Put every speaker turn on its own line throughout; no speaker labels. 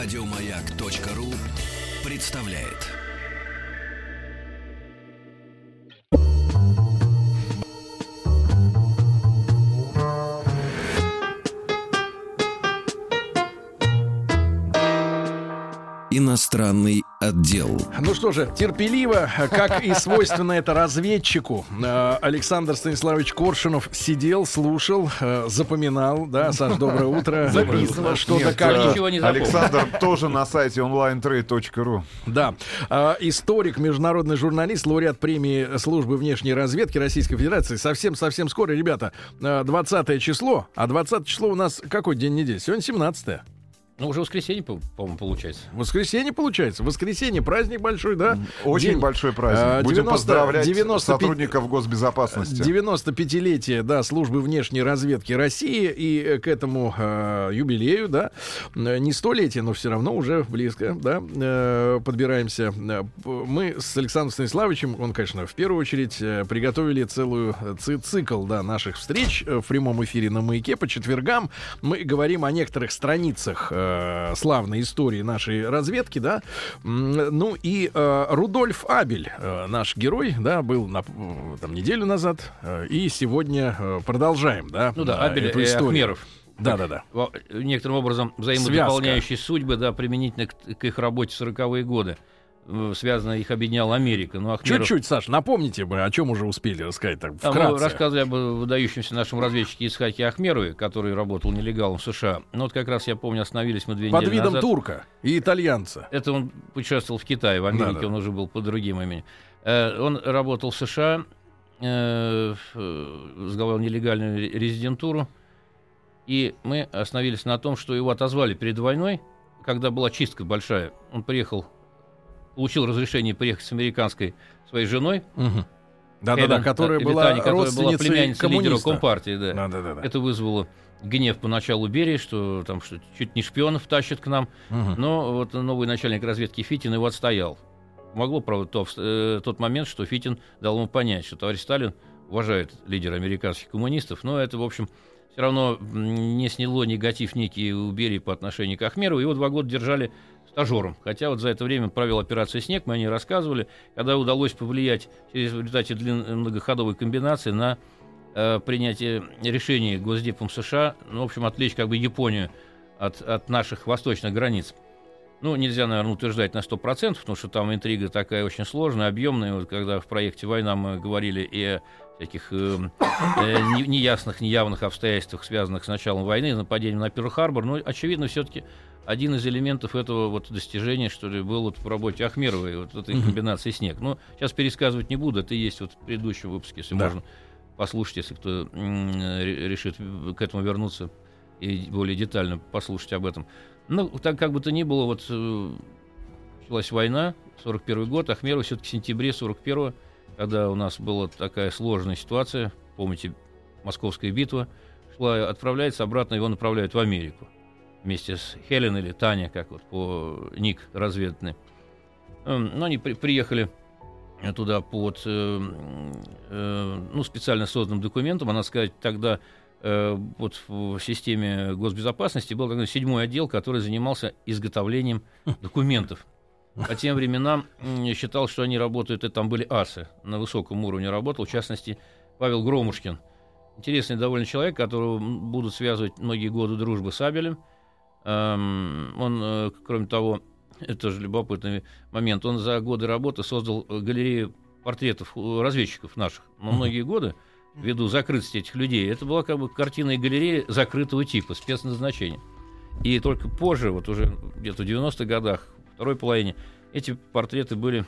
Радиомаяк.ру представляет. Иностранный отдел.
Ну что же, терпеливо, как и свойственно это разведчику, э, Александр Станиславович Коршунов сидел, слушал, э, запоминал, да, Саш, доброе утро.
Записывал.
Что-то как...
э,
Ничего не запомнил.
Александр тоже на сайте onlinetrade.ru.
Да. А, Историк, международный журналист, лауреат премии службы внешней разведки Российской Федерации. Совсем-совсем скоро, ребята, э, 20 число. А 20 число у нас какой день недели? Сегодня 17
Ну, уже воскресенье, по- по-моему, получается.
Воскресенье получается. Воскресенье, праздник большой, да?
Очень
День.
большой праздник.
А,
Будем
90
поздравлять
95
сотрудников госбезопасности.
95-летие, да, службы внешней разведки России и э, к этому э, юбилею, да, не столетие, но все равно уже близко, да, э, подбираемся. Э, Мы с Александром Станиславовичем, он, конечно, в первую очередь э, приготовили целую ци- цикл, да, наших встреч в прямом эфире на «Маяке» по четвергам. Мы говорим о некоторых страницах э, славной истории нашей разведки, да. Ну и э, Рудольф Абель, э, наш герой, да, был на, э, там неделю назад, э, и сегодня э, продолжаем, да,
Ну да,
э,
Абель
эту
и
историю.
Ахмеров.
Да, да, да.
Некоторым образом взаимодополняющие судьбы, да, применительно к, к их работе в 40-е годы. Э, Связано, их объединяла Америка. Но Ахмеров...
Чуть-чуть, Саш, напомните мы, о чем уже успели рассказать так
А
вкратце.
мы рассказывали об выдающемся нашем разведчике Исхаке Ахмерове, который работал нелегалом в США. Ну вот как раз я помню, остановились мы две
Под
недели
видом
назад.
турка и итальянца.
Это он путешествовал в Китае, в Америке,
Да-да.
он уже был под другим именем. Э, Он работал в США, э, в- сдавал нелегальную ре- резидентуру, и мы остановились на том, что его отозвали перед войной, когда была чистка большая. Он приехал, получил разрешение приехать с американской своей женой,
Мгм. Да-да-да,
Хелен,
которая
э,
была
Витани, которая была племянницей лидера. Компартии. Да.
Да-да-да.
Это вызвало гнев поначалу Берии, что там что чуть не шпионов тащат к нам.
Мгм.
Но вот новый начальник разведки Фитин его отстоял. Могло, правда, то, э, тот момент, что Фитин дал ему понять, что товарищ Сталин уважает лидера американских коммунистов, но это, в общем, все равно не сняло негатив некий у Берии по отношению к Ахмерову. Его два года держали стажером. Хотя вот за это время провел операцию «Снег», мы о ней рассказывали, когда удалось повлиять в результате длин- многоходовой комбинации на э, принятие решений Госдепом США, ну, в общем, отвлечь как бы Японию от, от наших восточных границ. Ну, нельзя, наверное, утверждать на 100%, потому что там интрига такая очень сложная, объемная. Вот когда в проекте «Война» мы говорили и о всяких э, э, не- неясных, неявных обстоятельствах, связанных с началом войны, нападением на Перл-Харбор, но, очевидно, все-таки один из элементов этого вот достижения, что ли, был вот в работе Ахмеровой, вот этой комбинации «Снег». Ну, сейчас пересказывать не буду, это есть вот в предыдущем выпуске, если
Да.
можно послушать, если кто решит к этому вернуться и более детально послушать об этом. Ну, так как бы то ни было, вот э, началась война, 41 год, Ахмеров все-таки в сентябре 41 когда у нас была такая сложная ситуация, помните, Московская битва, шла, отправляется обратно, его направляют в Америку вместе с Хелен или Таня, как вот по ник разведанный. Эм, Но они при- приехали туда под э, э, ну, специально созданным документом. А надо сказать, тогда э, вот в системе госбезопасности был такой седьмой отдел, который занимался изготовлением документов. По тем временам считал, что они работают, это там были асы, на высоком уровне работал, в частности, Павел Громушкин. Интересный довольно человек, которого будут связывать многие годы дружбы с Абелем. Эм, Он, э, кроме того, это тоже любопытный момент, он за годы работы создал э, галерею портретов разведчиков наших на многие годы, ввиду закрытости этих людей. Это была как бы картина и галерея закрытого типа, спецназначения. И только позже, вот уже где-то в 90-х годах, второй половине, эти портреты были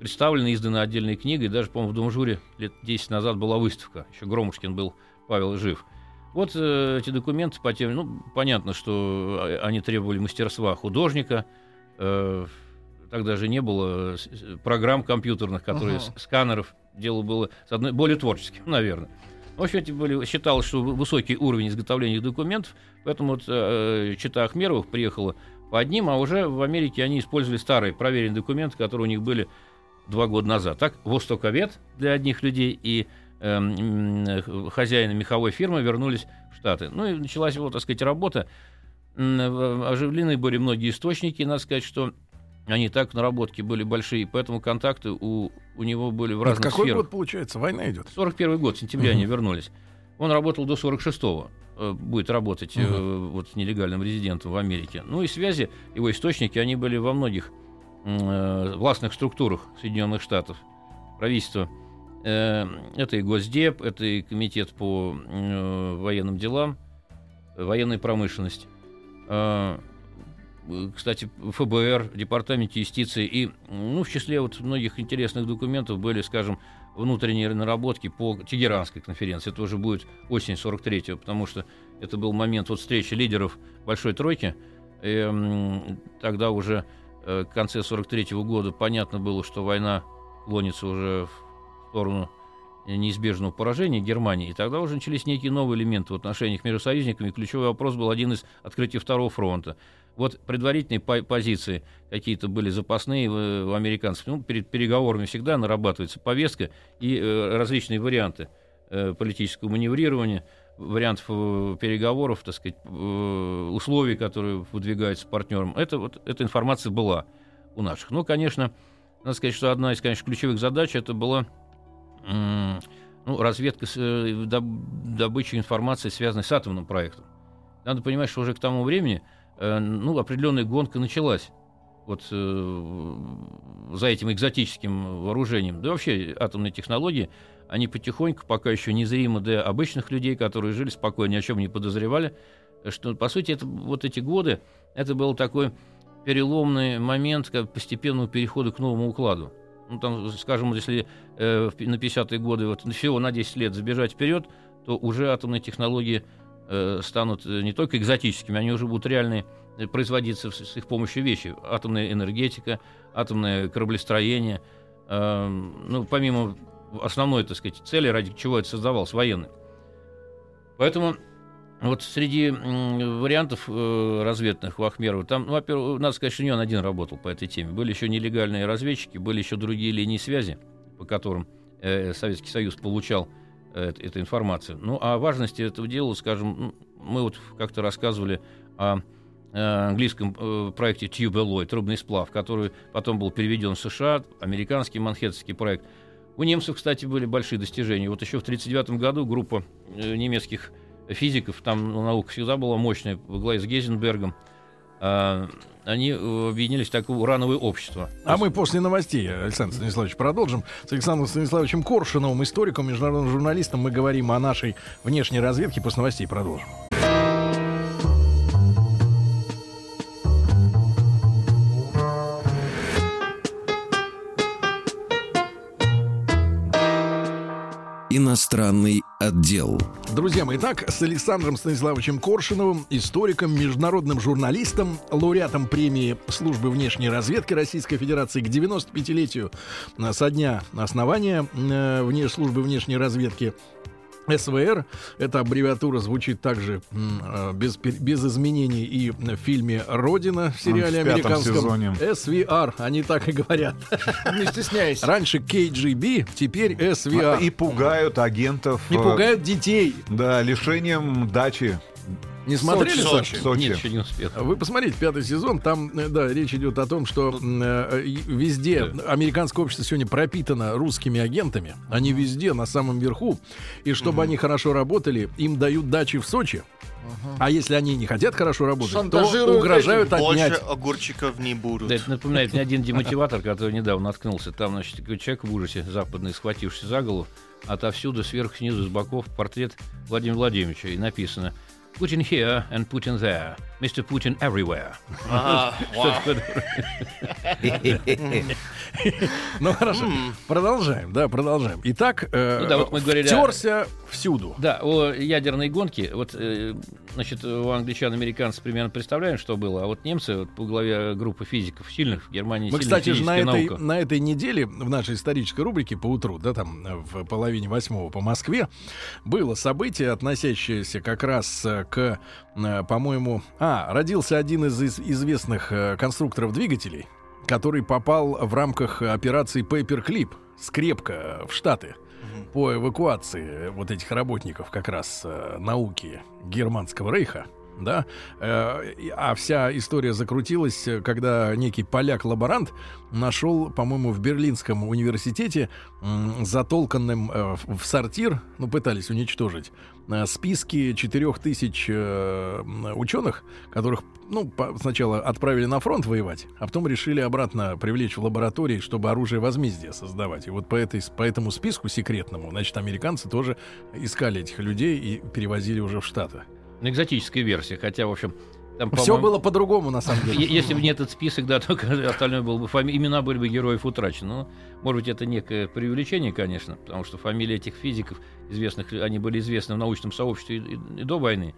представлены, изданы отдельной книгой. Даже, по-моему, в Домжуре лет 10 назад была выставка. Еще Громушкин был, Павел жив. Вот э, эти документы по теме, ну, понятно, что э, они требовали мастерства художника. Э, тогда же не было программ компьютерных, которые, с- сканеров. Дело было, с одной, более творческим, наверное. В общем, эти были, считалось, что высокий уровень изготовления документов, поэтому вот э, чита Ахмеровых приехала по одним, а уже в Америке они использовали старые проверенные документы, которые у них были два года назад. Так, востоковед для одних людей и эм, м, хозяины меховой фирмы вернулись в Штаты. Ну и началась его, так сказать, работа. оживлены были многие источники, надо сказать, что они так в наработке были большие, поэтому контакты у, у него были в
Это
разных
какой
сферах.
год получается? Война идет.
41 год, в сентябре
Мгм.
они вернулись. Он работал до 46-го, э, будет работать э, вот с нелегальным резидентом в Америке. Ну и связи, его источники, они были во многих э, властных структурах Соединенных Штатов, правительства. Э, это и Госдеп, это и Комитет по э, военным делам, военной промышленности. Э, Кстати, ФБР, Департамент юстиции и, ну, в числе вот многих интересных документов были, скажем, внутренние наработки по Тегеранской конференции. Это уже будет осень 43-го, потому что это был момент вот встречи лидеров Большой Тройки. И, м, тогда уже э, к конце 43-го года понятно было, что война клонится уже в сторону неизбежного поражения Германии. И тогда уже начались некие новые элементы в отношениях между союзниками. Ключевой вопрос был один из открытий Второго фронта. Вот предварительные по- позиции какие-то были запасные в, в американцев. Ну, перед переговорами всегда нарабатывается повестка и э, различные варианты э, политического маневрирования, вариантов э, переговоров, так сказать, э, условий, которые выдвигаются партнером. Это вот эта информация была у наших. Ну, конечно, надо сказать, что одна из, конечно, ключевых задач это была ну, разведка, э, доб- добыча информации, связанной с атомным проектом. Надо понимать, что уже к тому времени э, ну, определенная гонка началась вот э, за этим экзотическим вооружением. Да вообще атомные технологии, они потихоньку, пока еще незримо для обычных людей, которые жили спокойно, ни о чем не подозревали, что, по сути, это, вот эти годы, это был такой переломный момент как постепенного перехода к новому укладу. Ну, там, скажем, если э, на 50-е годы вот, всего на 10 лет забежать вперед, то уже атомные технологии э, станут э, не только экзотическими, они уже будут реальные, э, производиться с их помощью вещи. Атомная энергетика, атомное кораблестроение. Э, ну, помимо основной, так сказать, цели, ради чего это создавалось, военной. Поэтому вот среди вариантов э, разведных у Ахмерова, там, ну, во-первых, надо сказать, что не он один работал по этой теме. Были еще нелегальные разведчики, были еще другие линии связи, по которым э, Советский Союз получал э, эт- эту информацию. Ну, о важности этого дела, скажем, ну, мы вот как-то рассказывали о э, английском э, проекте Tube Alloy, трубный сплав, который потом был переведен в США, американский манхэттенский проект. У немцев, кстати, были большие достижения. Вот еще в 1939 году группа немецких физиков, там ну, наука всегда была мощная, во главе с Гейзенбергом, а, они э, объединились в такое урановое общество.
А мы после новостей, Александр Станиславович, продолжим. С Александром Станиславовичем Коршуновым, историком, международным журналистом, мы говорим о нашей внешней разведке. После новостей продолжим.
Иностранный отдел.
Друзья мои, итак, с Александром Станиславовичем Коршуновым, историком, международным журналистом, лауреатом премии Службы внешней разведки Российской Федерации к 95-летию э, со дня основания э, службы внешней разведки. СВР, эта аббревиатура звучит также э, без, без изменений и в фильме «Родина» в сериале
в
американском.
сезоне.
SVR, они так и говорят.
Не стесняйся.
Раньше KGB, теперь SVR.
И пугают агентов.
Не
э,
пугают детей.
Да, лишением дачи.
Не смотрели
Сочи.
Сочи?
Сочи.
Нет, еще не успел.
Вы посмотрите пятый сезон, там, э, да, речь идет о том, что м, э, везде американское общество сегодня пропитано русскими агентами. Они везде на самом верху. И чтобы они хорошо работали, им дают дачи в Сочи. А если они не хотят хорошо работать, то угрожают
этим.
отнять.
Больше огурчиков не будут.
Да, это напоминает мне один демотиватор, который недавно наткнулся. Там, значит, такой человек в ужасе западный, схватившийся за голову, отовсюду, сверху, снизу, с боков портрет Владимира Владимировича. И написано put in here and put in there. Mr. Putin everywhere. Такое.
Ну хорошо, продолжаем, да, продолжаем. Итак, э,
Ну
втерся всюду.
Да, о ядерной гонке. Вот, э, значит, у англичан, американцев примерно представляем, что было, а вот немцы вот, по главе группы физиков сильных в Германии
Мы, кстати, же на этой, на этой неделе в нашей исторической рубрике по утру, да, там в половине восьмого по Москве, было событие, относящееся как раз э, к, по-моему, а, родился один из, из- известных э, конструкторов двигателей, который попал в рамках операции Paperclip скрепка в Штаты по эвакуации вот этих работников как раз э, науки Германского рейха. Да, э, а вся история закрутилась, э, когда некий поляк-лаборант нашел, по-моему, в Берлинском университете затолканным э, в сортир, ну, пытались уничтожить, списки четырех тысяч э, м, ученых, которых, ну, сначала отправили на фронт воевать, а потом решили обратно привлечь в лаборатории, чтобы оружие возмездия создавать. И вот по, этой, по этому списку секретному, значит, американцы тоже искали этих людей и перевозили уже в Штаты.
Экзотическая версия, хотя, в общем, там,
Все было по-другому, на самом деле.
Если бы не этот список, да, только остальное было бы фами- имена были бы героев утрачены. Ну, может быть, это некое преувеличение, конечно, потому что фамилии этих физиков известных, они были известны в научном сообществе и, и- и до войны.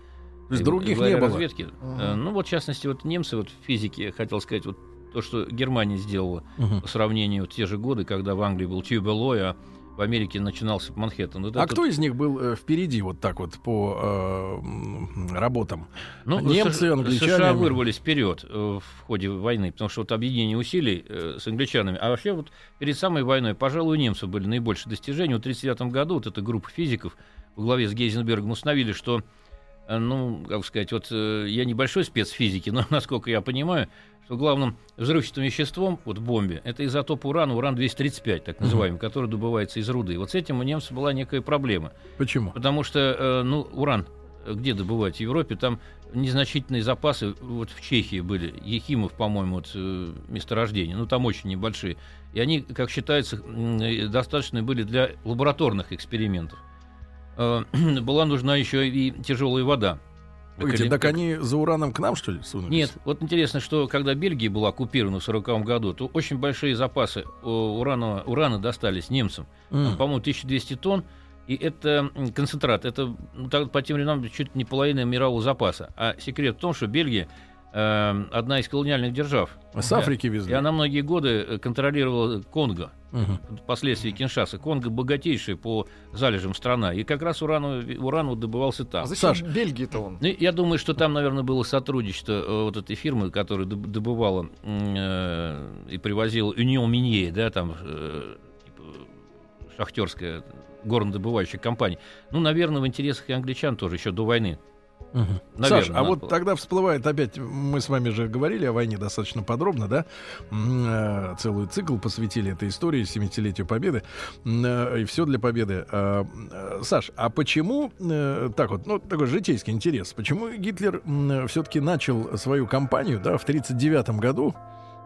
То есть
И
других
благодаря
не было.
разведке. Э, Ну, вот, в частности, вот немцы, вот в физике, хотел сказать, вот то, что Германия сделала
Мгм.
по сравнению вот те же годы, когда в Англии был Тьюбелой, а в Америке начинался Манхэттен. Вот
А
это-
кто из них был э, впереди вот так вот по э, работам?
Ну,
Немцы, англичане.
США вырвались вперед э, в ходе войны, потому что вот объединение усилий э, с англичанами. А вообще вот перед самой войной, пожалуй, у немцев были наибольшие достижения. В 1939 году вот эта группа физиков во главе с Гейзенбергом установили, что, ну, как сказать, вот э, я небольшой спец физики, но, насколько я понимаю, что главным взрывчатым веществом вот в бомбе это изотоп урана, уран-235, так называемый, который добывается из руды. Вот с этим у немцев была некая проблема.
Почему?
Потому что, э, ну, уран э, где добывать? В Европе там незначительные запасы, вот в Чехии были, Ехимов, по-моему, вот, э, месторождения, ну, там очень небольшие. И они, как считается, э, достаточно были для лабораторных экспериментов. Э, Была нужна еще и тяжелая вода.
Погодите, так они за ураном к нам, что ли, сунулись?
Нет, вот интересно, что когда Бельгия была оккупирована в 1940 году, то очень большие запасы э, урана, урана достались немцам. Там, по-моему, 1200 тонн. И это концентрат. Это ну, так- по тем временам чуть не половина мирового запаса. А секрет в том, что Бельгия э, одна из колониальных держав.
С Африки
И
везли.
она многие годы э, контролировала Конго.
Мгм.
Впоследствии Киншаса. Конго богатейшая по залежам страна. И как раз урану, уран вот добывался там.
А зачем
Саш.
Бельгии-то он?
Ну, я думаю, что там, наверное, было сотрудничество э, вот этой фирмы, которая доб- добывала э, и привозила Union Minier, да, там э, типа, шахтерская горнодобывающая компания. Ну, наверное, в интересах и англичан тоже еще до войны.
Мгм.
Наверное,
Саш, а вот
было.
тогда всплывает опять, мы с вами же говорили о войне достаточно подробно, да? Э, Целый цикл посвятили этой истории, 70-летию Победы, э, и все для Победы. А, э, Саш, а почему, так вот, ну, такой житейский интерес, почему Гитлер все-таки начал свою кампанию, да, в 1939 году,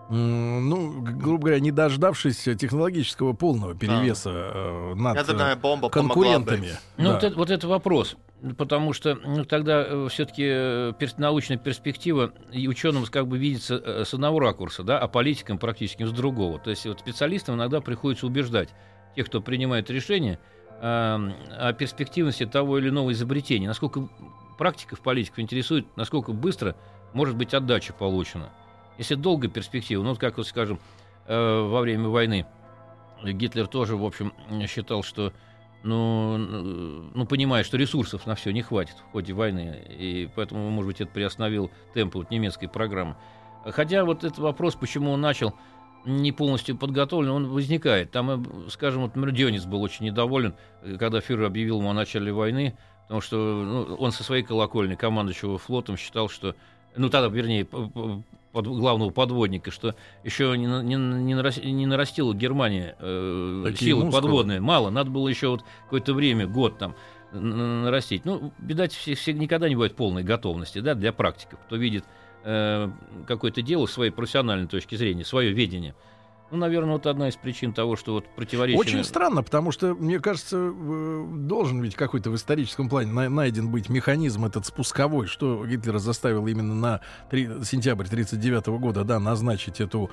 ну, грубо говоря, не дождавшись технологического полного перевеса э, над
Ядерная бомба помогла бы.
конкурентами?
Ну,
Да.
вот, это, вот это вопрос. Потому что ну, тогда все-таки научная перспектива и ученым как бы видится э, с одного ракурса, да, а политикам практически с другого. То есть вот специалистам иногда приходится убеждать тех, кто принимает решения, э, о перспективности того или иного изобретения. Насколько практиков, политиков интересует, насколько быстро может быть отдача получена. Если долгая перспектива, ну, как вот, скажем, э, во время войны Гитлер тоже, в общем, считал, что ну, ну, понимая, что ресурсов на все не хватит в ходе войны, и поэтому, может быть, это приостановил темпы вот немецкой программы. Хотя вот этот вопрос, почему он начал не полностью подготовлен, он возникает. Там, э, скажем, вот Мердионис был очень недоволен, э, когда фюрер объявил ему о начале войны, потому что ну, он со своей колокольни, командующего флотом, считал, что, ну тогда, вернее, под главного подводника, что еще не, не, не, нарас- не нарастила Германия э,
Такие
силы
мускулы.
подводные. Мало, надо было еще вот какое-то время, год там нарастить. Ну, видать, все, все- никогда не бывает полной готовности да, для практиков, кто видит э, какое-то дело с своей профессиональной точки зрения, свое видение. Ну, наверное, вот одна из причин того, что вот противоречие...
Очень странно, потому что, мне кажется, должен ведь какой-то в историческом плане на- найден быть механизм этот спусковой, что Гитлера заставил именно на три- сентябрь 1939 года да, назначить эту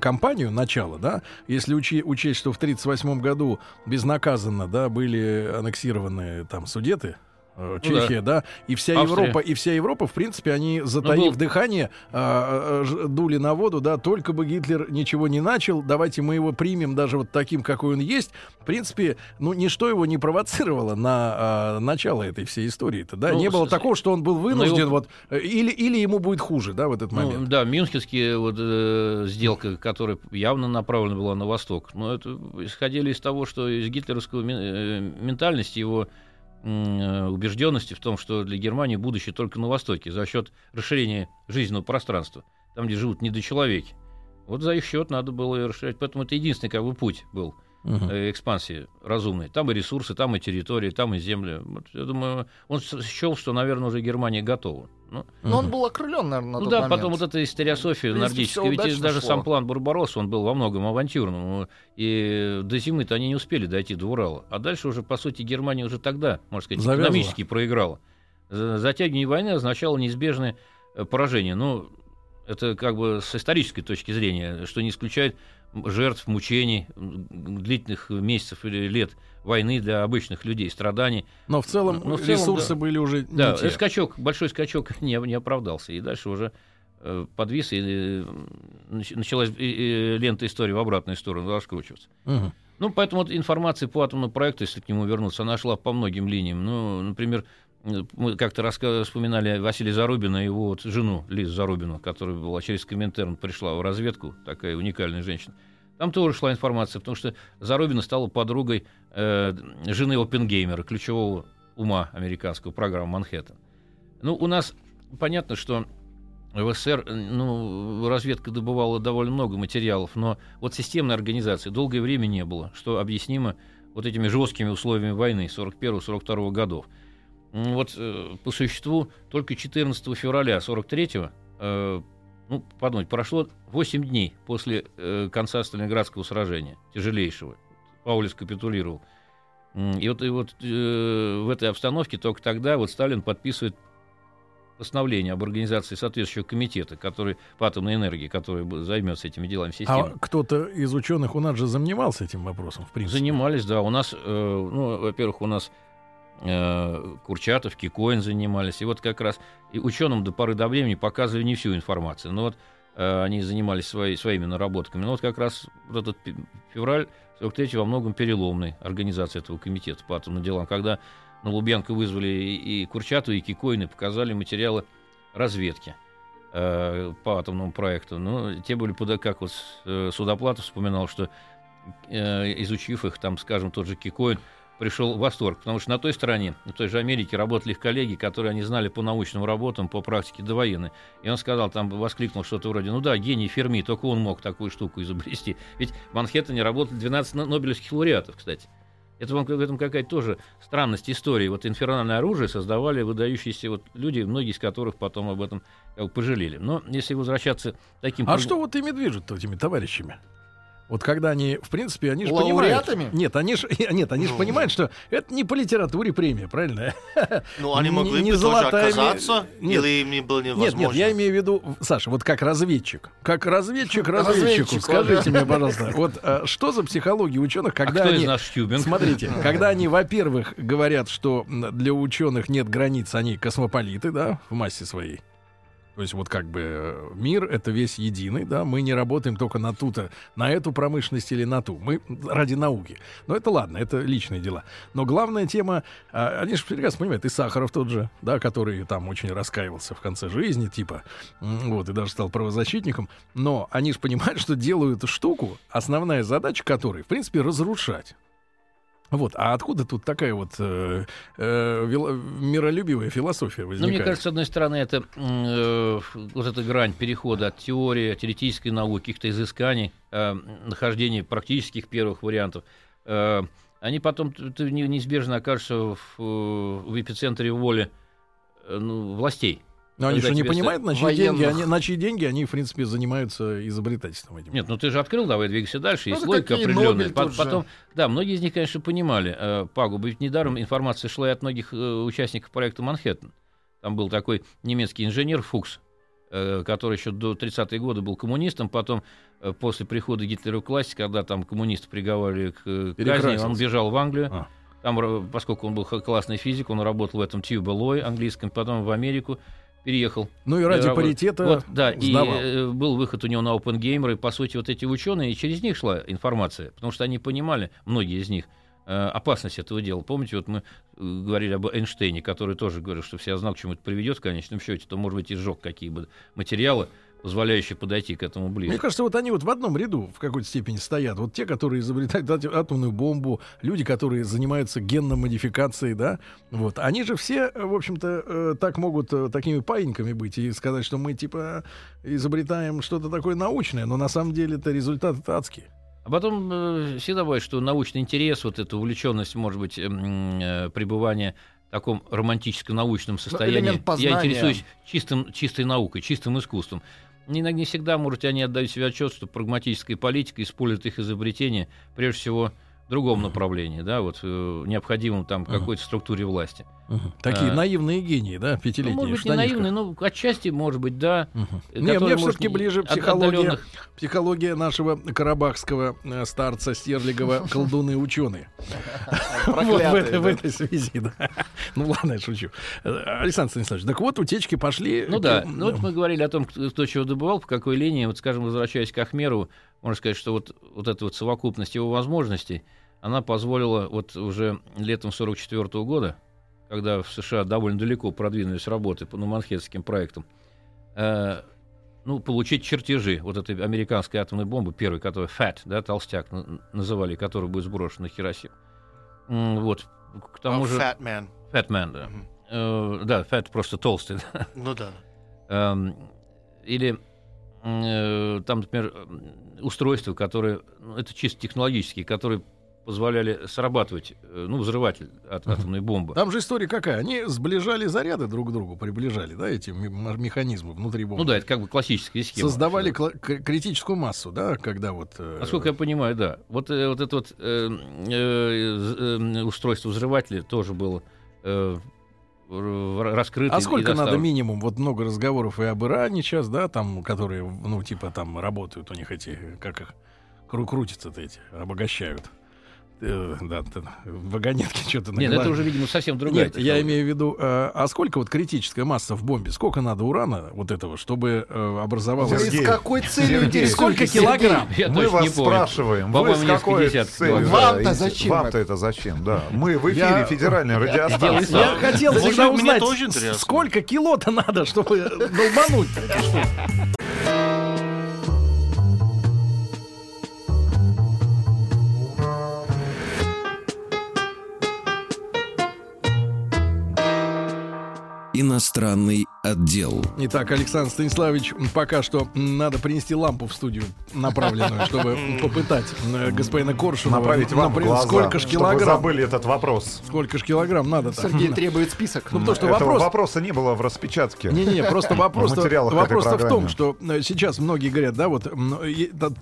кампанию, начало, да, если учи- учесть, что в 1938 году безнаказанно, да, были аннексированы там Судеты, э, Чехия, да. и вся
Ну Австрия.
Европа, и вся Европа, в принципе, они, затаив
был-
дыхание, а, а, дули на воду, да, только бы Гитлер ничего не начал, давайте мы его примем даже вот таким, какой он есть. В принципе, ну, ничто его не провоцировало на а, начало этой всей истории-то, да,
Ну,
не было
с-
такого, что он был вынужден,
его-
вот, э, или, или ему будет хуже, да, в этот
Ну,
момент.
да, Мюнхенские вот, э, сделка, которая явно направлена была на восток. Но это исходили из того, что из гитлеровского э, ментальности его э, убежденности в том, что для Германии будущее только на Востоке за счет расширения жизненного пространства, там, где живут недочеловеки. Вот за их счет надо было расширять. Поэтому это единственный как бы, путь был Э, экспансии разумной. Там и ресурсы, там и территории, там и земли. Вот, я думаю, он счел, что, наверное, уже Германия готова. Ну,
Но он был окрылен, наверное, на
ну да,
момент.
потом вот эта историософия
В принципе,
нордическая, ведь даже
шло.
сам план Барбаросса, он был во многом авантюрным, и до зимы-то они не успели дойти до Урала. А дальше уже, по сути, Германия уже тогда, можно сказать,
Завязла.
экономически проиграла. За- Затягивание войны означало неизбежное э, поражение. Ну, это как бы с исторической точки зрения, что не исключает жертв, мучений, длительных месяцев или лет войны для обычных людей, страданий.
Но в целом
Ну, в целом,
ресурсы
да.
были уже
Да,
не те.
скачок, большой скачок не, не оправдался. И дальше уже э, подвис, и э, нач- началась э, лента истории в обратную сторону раскручиваться.
Мгм.
Ну, поэтому вот информация по атомному проекту, если к нему вернуться, она шла по многим линиям. Ну, например, мы как-то вспоминали Василия Зарубина и его вот жену Лизу Зарубину, которая была через Коминтерн, пришла в разведку, такая уникальная женщина. Там тоже шла информация, потому что Зарубина стала подругой э, жены Оппенгеймера, ключевого ума американского программы «Манхэттен». Ну, у нас понятно, что в СССР ну, разведка добывала довольно много материалов, но вот системной организации долгое время не было, что объяснимо вот этими жесткими условиями войны 41-42 годов. Вот э, по существу только 14 февраля 43 э, ну, подумать, прошло 8 дней после э, конца Сталинградского сражения, тяжелейшего. Паулис капитулировал. И вот, и вот э, в этой обстановке только тогда вот Сталин подписывает постановление об организации соответствующего комитета, который по атомной энергии, который займется этими делами системы.
А кто-то из ученых у нас же занимался этим вопросом, в принципе.
Занимались, да. У нас, э, ну, во-первых, у нас Курчатов, Кикоин занимались. И вот как раз и ученым до поры до времени показывали не всю информацию. Но вот э, они занимались свои, своими наработками. Но вот как раз вот этот февраль 43 во многом переломный организация этого комитета по атомным делам, когда на Лубянку вызвали и, и Курчатова, и Кикоина, и показали материалы разведки э, по атомному проекту. Ну, те были, под, как вот э, Судоплатов вспоминал, что э, изучив их, там, скажем, тот же Кикоин, пришел в восторг, потому что на той стороне, на той же Америке, работали их коллеги, которые они знали по научным работам, по практике довоенной. И он сказал, там воскликнул что-то вроде, ну да, гений Ферми, только он мог такую штуку изобрести. Ведь в Манхэттене работали 12 но- нобелевских лауреатов, кстати. Это вам в этом какая-то тоже странность истории. Вот инфернальное оружие создавали выдающиеся вот люди, многие из которых потом об этом как бы пожалели. Но если возвращаться таким...
А что вот ими движет этими товарищами? Вот когда они, в принципе, они же понимают... Нет, они же нет, они же
Ну.
понимают, что это не по литературе премия, правильно?
Ну, они
Не-
могли
не
бы тоже
золотая ми-
отказаться,
Нет.
или им не было
Нет,
невозможно?
нет, я имею в виду, Саша, вот как разведчик. Как разведчик разведчику. Скажите мне, пожалуйста, вот а, что за психология ученых,
А
когда
из
они... Смотрите, когда они, во-первых, говорят, что для ученых нет границ, они космополиты, да, в массе своей. То есть вот как бы э, мир это весь единый, да, мы не работаем только на ту-то, на эту промышленность или на ту, мы ради науки. Но это ладно, это личные дела. Но главная тема, а, они же прекрасно понимают, и Сахаров тот же, да, который там очень раскаивался в конце жизни, типа, вот, и даже стал правозащитником, но они же понимают, что делают штуку, основная задача которой, в принципе, разрушать. Вот, а откуда тут такая вот э, э, миролюбивая философия
Ну,
возникает?
мне кажется, с одной стороны, это э, вот эта грань перехода от теории, теоретической науки, каких-то изысканий, э, нахождения практических первых вариантов, э, они потом ты не- неизбежно окажешься в, э, в эпицентре воли э, ну, властей.
Но они же не понимают, на чьи,
военных.
деньги, они, на чьи деньги они, в принципе, занимаются изобретательством этим.
Нет, ну ты же открыл, давай двигайся дальше.
Ну,
Есть логика определенная. По-
тот же.
Потом, да, многие из них, конечно, понимали э, пагубы. Ведь недаром информация шла и от многих э, участников проекта Манхэттен. Там был такой немецкий инженер Фукс, э, который еще до 30-е годы был коммунистом, потом э, после прихода Гитлера к власти, когда там коммунисты приговаривали к э, казни, он бежал в Англию.
А.
Там, поскольку он был классный физик, он работал в этом Tube Alloy английском, потом в Америку переехал.
Ну и ради
Э,
паритета
Вот, да, и
сдавал.
э, был выход у него на OpenGamer, и, по сути, вот эти ученые, и через них шла информация, потому что они понимали, многие из них, э, опасность этого дела. Помните, вот мы говорили об Эйнштейне, который тоже говорил, что все знал, к чему это приведет в конечном счете, то, может быть, и сжег какие бы материалы, позволяющее подойти к этому ближе.
Мне кажется, вот они вот в одном ряду в какой-то степени стоят. Вот те, которые изобретают ат- атомную бомбу, люди, которые занимаются генной модификацией, да, вот. Они же все, в общем-то, э, так могут э, такими паиньками быть и сказать, что мы, типа, изобретаем что-то такое научное, но на самом деле это результат адский.
А потом э, всегда бывает, что научный интерес, вот эта увлеченность, может быть, м, э, пребывание в таком романтическом научном состоянии.
элемент
Я интересуюсь чистым, чистой наукой, чистым искусством. Иногда не всегда, может, они отдают себе отчет, что прагматическая политика использует их изобретение, прежде всего, в другом направлении, да, вот э, необходимом там какой-то структуре власти.
Такие
А.
наивные гении, да,
Ну,
пятилетние.
может быть, не наивный, но отчасти, может быть, да. Э,
Не, мне все-таки
не-
ближе психология,
отдаленных-
психология нашего карабахского э, старца Стерлигова колдуны ученые. Вот в
Проклятые,
этой, в
да.
этой связи, да. Ну ладно, я шучу. Э, Александр Станиславович, так вот утечки пошли.
Ну да, ну вот мы говорили о том, кто, чего добывал, по какой линии. Вот, скажем, возвращаясь к Ахмерову, можно сказать, что вот, вот эта вот совокупность его возможностей, она позволила вот уже летом 44 года, когда в США довольно далеко продвинулись работы по ну, Манхэттенским проектам, э, ну, получить чертежи вот этой американской атомной бомбы, первой, которая FAT, да, толстяк называли, которая будет сброшена на Хиросиму. Вот. К тому
Oh,
же...
Fat Man.
Fat Man, да.
Мгм.
Э, да, Fat просто толстый, да.
Ну да.
Эм, или э, там, например, устройства, которые, ну, это чисто технологические, которые позволяли срабатывать, э, ну, взрыватель от атомной бомбы.
Там же история какая? Они сближали заряды друг к другу, приближали, да, эти механизмы внутри бомбы.
Ну да, это как бы классическая схема.
Создавали кла- критическую массу, да, когда вот... э.
Насколько я понимаю, да. Вот, э, вот это вот э, э, устройство взрывателя тоже было э, раскрыто.
А сколько надо минимум? Вот много разговоров и об Иране сейчас, да, там, которые, ну, типа, там работают у них эти, как их, кру- крутятся-то эти, обогащают. Э, да, вагонетки что-то
Нет, это уже, видимо, совсем другая
Нет, я имею в виду, э, а сколько вот критическая масса в бомбе? Сколько надо урана вот этого, чтобы э, образовалось?
Сергей,
с какой целью
Сергей,
сколько
Сергей?
килограмм?
Я
Мы вас
не
спрашиваем, вы с какой целью?
Вам-то зачем
Вам-то
это?
зачем, да. Мы в эфире
Я-
федеральной радиостанции.
Я хотел всегда узнать, сколько кило-то надо, чтобы долбануть.
Иностранный отдел.
Итак, Александр Станиславович, пока что надо принести лампу в студию направленную, чтобы попытать э, господина Коршунова.
Направить вам в
например,
глаза,
сколько ж
чтобы
килограмм?
забыли этот вопрос.
Сколько ж килограмм надо-то?
Сергей требует список.
Ну, потому что
Этого
вопрос...
вопроса не было в распечатке.
Не-не, просто вопрос, вопрос в том, что э, сейчас многие говорят, да, вот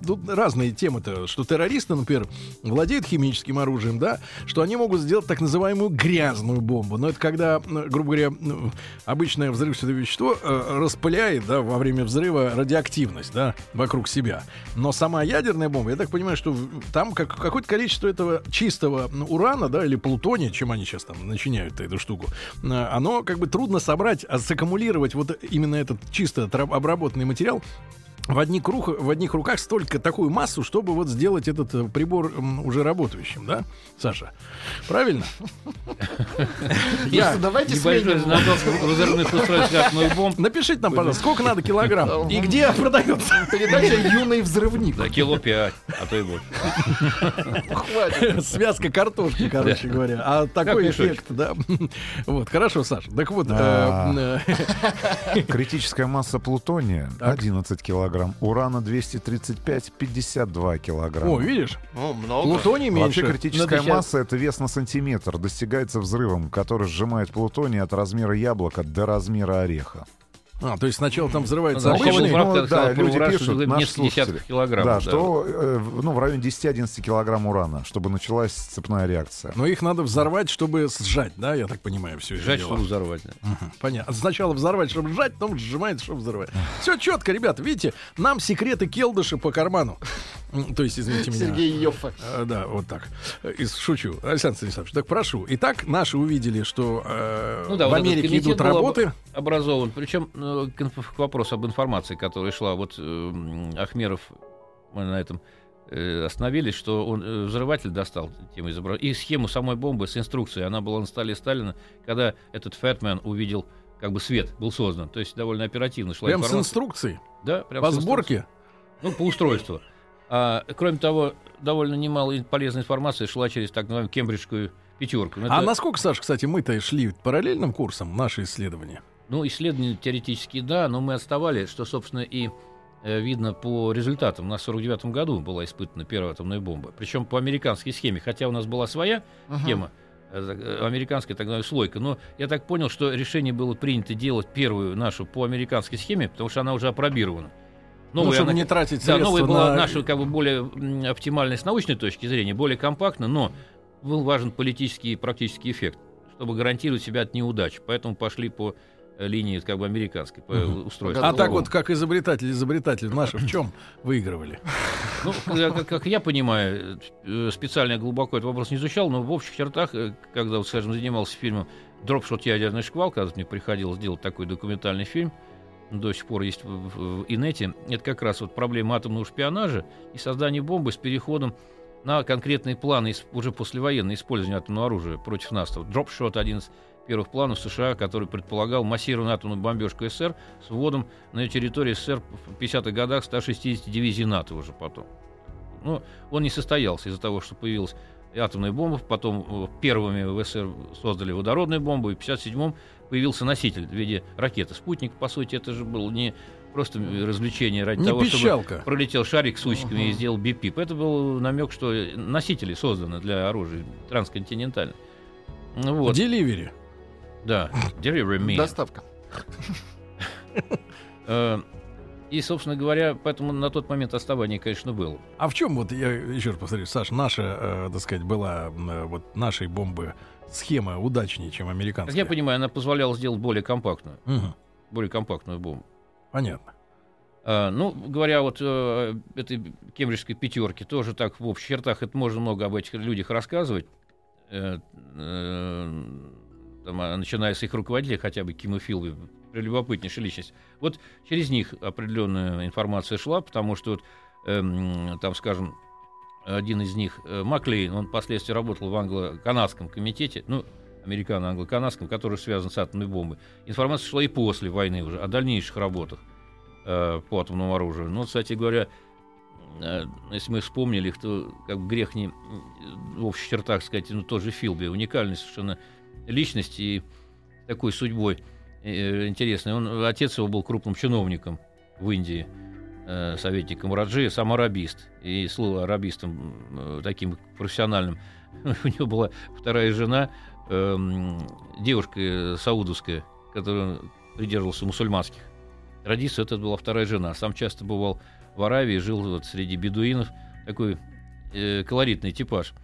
тут разные темы-то, что террористы, например, владеют химическим оружием, да, что они могут сделать так называемую грязную бомбу. Но это когда, грубо говоря, обычное взрывчатое вещество э, распыляет, да, во время взрыва радиоактивность, да, вокруг себя. Но сама ядерная бомба, я так понимаю, что там как, какое-то количество этого чистого м, урана, да, или плутония, чем они сейчас там начиняют эту штуку, э, оно как бы трудно собрать, а саккумулировать вот именно этот чисто обработанный материал в одних, рук, в одних руках столько такую массу, чтобы вот сделать этот э, прибор уже работающим, да, Саша? Правильно?
Я, давайте
взрывных устройств атомных бомб.
Напишите нам, пожалуйста, сколько надо килограмм и где продается.
Передача «Юный взрывник».
Да, кило пять, а то и больше.
Хватит.
Связка картошки, короче говоря. А такой эффект, да. Вот, хорошо, Саша. Так вот, э, э,
Критическая масса плутония 11 килограмм, урана 235 52 килограмма.
о, видишь,
О, много.
плутоний меньше.
Вообще критическая
Надо
масса это вес на сантиметр, достигается взрывом, который сжимает плутоний от размера яблока до размера ореха.
А, то есть сначала там взрывается
Ну,
обычный...
Ну, да, люди пишут, наши слушатели.
килограмм.
да, что э, в- ну, в районе 10-11 килограмм урана, чтобы началась цепная реакция.
Но их надо взорвать, чтобы сжать, да, я так понимаю, все это
Жать,
дело.
чтобы взорвать. да.
Мгм, Понятно. Сначала взорвать, чтобы сжать, потом сжимает, чтобы взорвать. Все четко, ребята. Видите, нам секреты келдыши по карману. То есть, извините меня.
Сергей Йоффе.
Э, Да, вот так. Э, и Шучу. Александр Станиславович, так прошу. Итак, наши увидели, что э,
Ну да,
в
вот
Америке идут работы.
образован. Причем э, к инф- к вопросу об информации, которая шла, вот э, Ахмеров, мы на этом э, остановились, что он э, взрыватель достал тему изображения. И схему самой бомбы с инструкцией, она была на столе Сталина, когда этот Фэтмен увидел как бы свет был создан. То есть довольно оперативно шла
Прям с
информация.
инструкцией?
Да, прям
По
с
сборке?
Ну, по устройству. А, кроме того, довольно немало полезной информации шла через так называемую кембриджскую пятерку. Ну,
А
это,
насколько, Саш, кстати, мы-то шли параллельным курсом, наши исследования?
Ну, исследования теоретически да, но мы отставали, что, собственно, и э, видно по результатам. У нас в 49 году была испытана первая атомная бомба. Причем по американской схеме. Хотя у нас была своя схема, э, э, американская так называемая слойка. Но я так понял, что решение было принято делать первую нашу по американской схеме, потому что она уже опробирована.
Ну,
Новая
чтобы
она-
не тратить
Да, новая была
на...
наша как бы более м, оптимальной с научной точки зрения, более компактна, но был важен политический и практический эффект, чтобы гарантировать себя от неудач. Поэтому пошли по линии как бы американской, по устройству.
А так вот, как изобретатели, изобретатели наши в чем выигрывали?
Ну, как, как я понимаю, э, специально глубоко этот вопрос не изучал, но в общих чертах, э, когда, вот, скажем, занимался фильмом «Дропшот. Ядерный шквал», когда мне приходилось делать такой документальный фильм, до сих пор есть в, в- в инете, это как раз вот проблема атомного шпионажа и создания бомбы с переходом на конкретные планы уже послевоенное использование атомного оружия против нас. Вот Дропшот один из первых планов США, который предполагал массированную атомную бомбежку СССР с вводом на территории СССР в 50-х годах 160 дивизий НАТО уже потом. Ну, он не состоялся из-за того, что появилась атомная бомба, потом э, первыми в СССР создали водородную бомбу, и в 57-м появился носитель в виде ракеты. Спутник, по сути, это же было не просто развлечение ради
Не
того, чтобы
пищалка.
пролетел шарик с усиками и сделал бипип. Это был намек, что носители созданы для оружия трансконтинентально. Ну вот,
Деливери.
Да, delivery me.
Доставка.
Э, И, собственно говоря, поэтому на тот момент отставание, конечно, было.
А в чем вот, я еще раз повторю, Саш, наша, э, так сказать, была э, вот нашей бомбы схема удачнее, чем
Как
американская?
я понимаю, она позволяла сделать более компактную,
Мгм.
более компактную бомбу.
Понятно.
А, ну, говоря вот э, этой кембриджской пятерке, тоже так в общих чертах, это можно много об этих людях рассказывать, Э, э, там, а, начиная с их руководителя, хотя бы Кима Филби, прелюбопытнейшая личность. Вот через них определенная информация шла, потому что вот, эм, там, скажем, один из них, э, Маклейн, он впоследствии работал в англо-канадском комитете, ну, американо-англо-канадском, который связан с атомной бомбой. Информация шла и после войны уже о дальнейших работах э, по атомному оружию. Ну, кстати говоря, э, если мы вспомнили то как грех не в общих чертах сказать, ну, тот же Филби, уникальная совершенно личность и такой судьбой э, интересной. Он, отец его был крупным чиновником в Индии, э, советником Раджи, сам арабист. И слыл арабистом э, таким профессиональным. У него была вторая жена, эм, девушка саудовская, которая придерживался мусульманских традиций. Это была вторая жена. Сам часто бывал в Аравии, жил вот среди бедуинов. Такой колоритный типаж.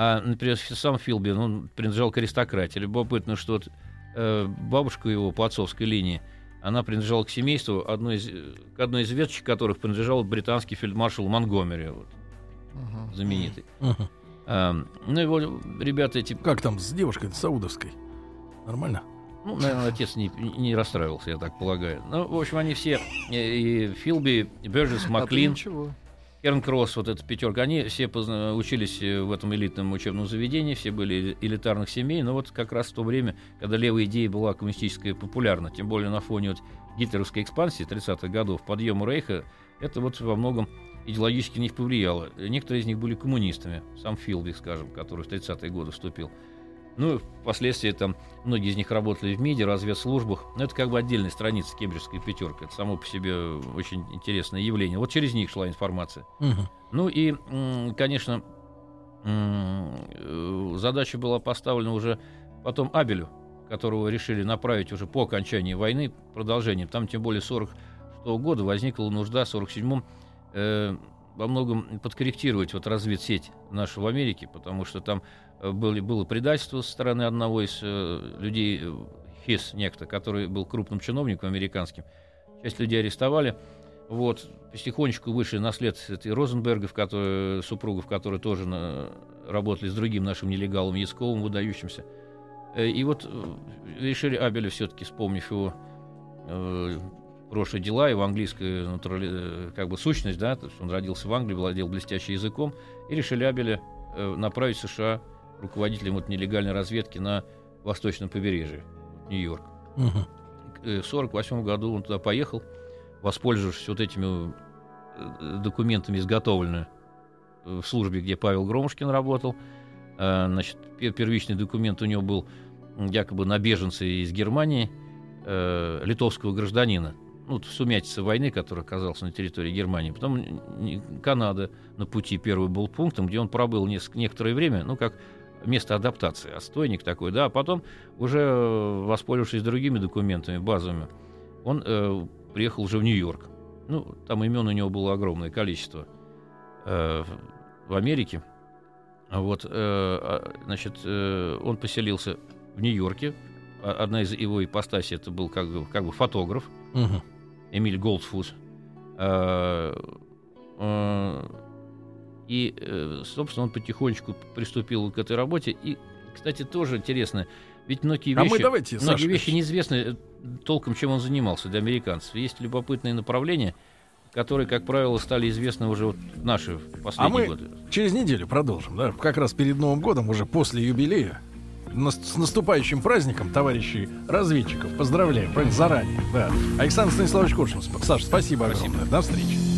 А, например, сам Филби, ну, он принадлежал к аристократии. Любопытно, что вот, э, бабушка его по отцовской линии, она принадлежала к семейству, одной из, э, к одной из веточек которых принадлежал британский фельдмаршал Монгомери, вот,
Мгм.
знаменитый.
Мгм.
А, ну, его ребята эти...
Как там с девушкой саудовской? Нормально?
Ну, наверное, отец не, не расстраивался, я так полагаю. Ну, в общем, они все, э, и Филби, и Бержес,
А
Маклин,
ничего.
Керн Кросс, вот эта пятерка, они все позна- учились э, в этом элитном учебном заведении, все были элитарных семей, но вот как раз в то время, когда левая идея была коммунистическая популярна, тем более на фоне вот гитлеровской экспансии 30-х годов, подъема Рейха, это вот во многом идеологически на них повлияло. Некоторые из них были коммунистами, сам Филби, скажем, который в 30-е годы вступил. Ну, впоследствии там многие из них работали в МИДе, разведслужбах. Но это как бы отдельная страница кембриджской пятерки. Это само по себе очень интересное явление. Вот через них шла информация.
Мгм.
Ну и, конечно, э, задача была поставлена уже потом Абелю, которого решили направить уже по окончании войны продолжением. Там тем более 46 года возникла нужда в 47-м э, во многом подкорректировать вот разведсеть нашу в Америке, потому что там были, было предательство со стороны одного из э, людей, э, Хис некто, который был крупным чиновником американским. Часть людей арестовали. Вот, потихонечку вышли на след этой Розенбергов, которые, супругов, которые тоже на- работали с другим нашим нелегалом Ясковым, выдающимся. Э, И вот э, решили Абеля все-таки, вспомнив его э, прошлые дела, его английская натурали- э, как бы сущность, да, то есть он родился в Англии, владел блестящим языком, и решили Абеля э, направить в США руководителем вот нелегальной разведки на восточном побережье, Нью-Йорк. Э, в 48 году он туда поехал, воспользовавшись вот этими э, документами, изготовленными в службе, где Павел Громушкин работал. Э, Значит, пер- первичный документ у него был якобы на беженца из Германии, э, литовского гражданина. Ну, в сумятице войны, который оказался на территории Германии. Потом Канада на пути первый был пунктом, где он пробыл неск- некоторое время, ну, как место адаптации, отстойник такой, да, а потом, уже э, воспользовавшись другими документами базовыми, он э, приехал уже в Нью-Йорк. Ну, там имен у него было огромное количество э, в Америке. А Вот, э, а, значит, э, он поселился в Нью-Йорке. А- Одна из его ипостасей это был как бы, как бы фотограф
Мгм.
Эмиль Голдфус. Э, э, И, э, собственно, он потихонечку приступил к этой работе. И, кстати, тоже интересно, ведь многие
А
вещи,
мы давайте,
многие
Саша,
вещи неизвестны э, толком, чем он занимался для американцев. Есть любопытные направления, которые, как правило, стали известны уже вот наши последние
А мы
годы.
через неделю продолжим, да, как раз перед Новым годом, уже после юбилея. С наступающим праздником, товарищи разведчиков. Поздравляем, правильно, заранее. Да. Александр Станиславович Куршин. Сп- Саш, спасибо, огромное. До встречи.